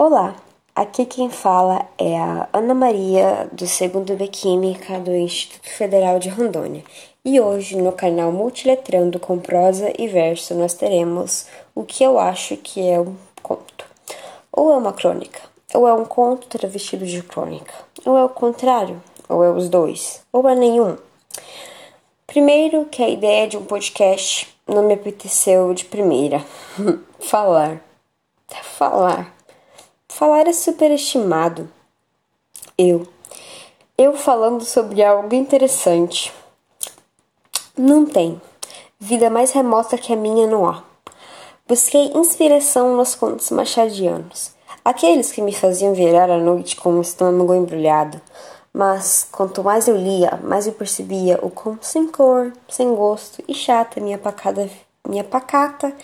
Olá, aqui quem fala é a Ana Maria do segundo B Química do Instituto Federal de Rondônia. E hoje no canal Multiletrando com prosa e verso nós teremos o que eu acho que é um conto. Ou é uma crônica, ou é um conto travestido de crônica, ou é o contrário, ou é os dois, ou é nenhum. Primeiro que a ideia de um podcast não me apeteceu de primeira. Falar. Falar Falar é superestimado. Eu. Eu falando sobre algo interessante. Não tem. Vida mais remota que a minha não há. Busquei inspiração nos contos machadianos, aqueles que me faziam virar a noite com o estômago embrulhado. Mas quanto mais eu lia, mais eu percebia o quão sem cor, sem gosto e chata minha pacada, minha pacata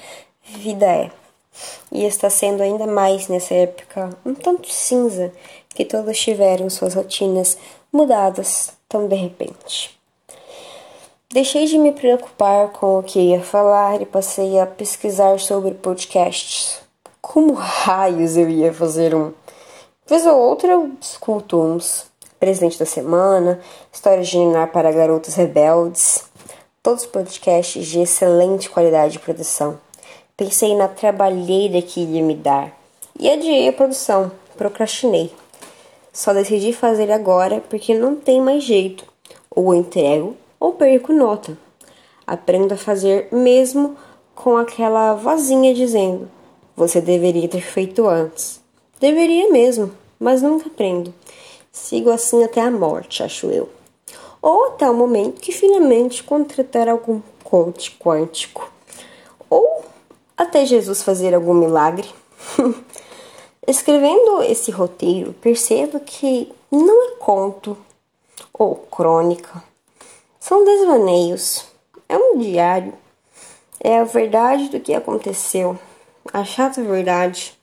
vida é. E está sendo ainda mais nessa época um tanto cinza que todos tiveram suas rotinas mudadas tão de repente. Deixei de me preocupar com o que ia falar e passei a pesquisar sobre podcasts. Como raios eu ia fazer um? Vez ou outra eu escuto uns. Presidente da Semana, História de Ninar para Garotos Rebeldes. Todos podcasts de excelente qualidade de produção. Pensei na trabalheira que ia me dar e adiei a produção, procrastinei. Só decidi fazer agora porque não tem mais jeito. Ou entrego ou perco nota. Aprendo a fazer mesmo com aquela vozinha dizendo: Você deveria ter feito antes. Deveria mesmo, mas nunca aprendo. Sigo assim até a morte, acho eu. Ou até o momento que finalmente contratar algum coach quântico. Ou até Jesus fazer algum milagre. Escrevendo esse roteiro, percebo que não é conto ou crônica. São desvaneios. É um diário. É a verdade do que aconteceu. A chata verdade.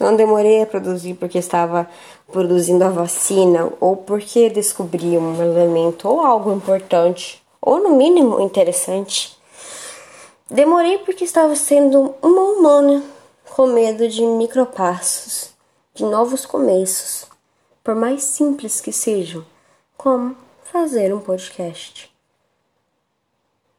Não demorei a produzir porque estava produzindo a vacina ou porque descobri um elemento ou algo importante ou no mínimo interessante. Demorei porque estava sendo uma humana, com medo de micropassos, de novos começos, por mais simples que sejam, como fazer um podcast.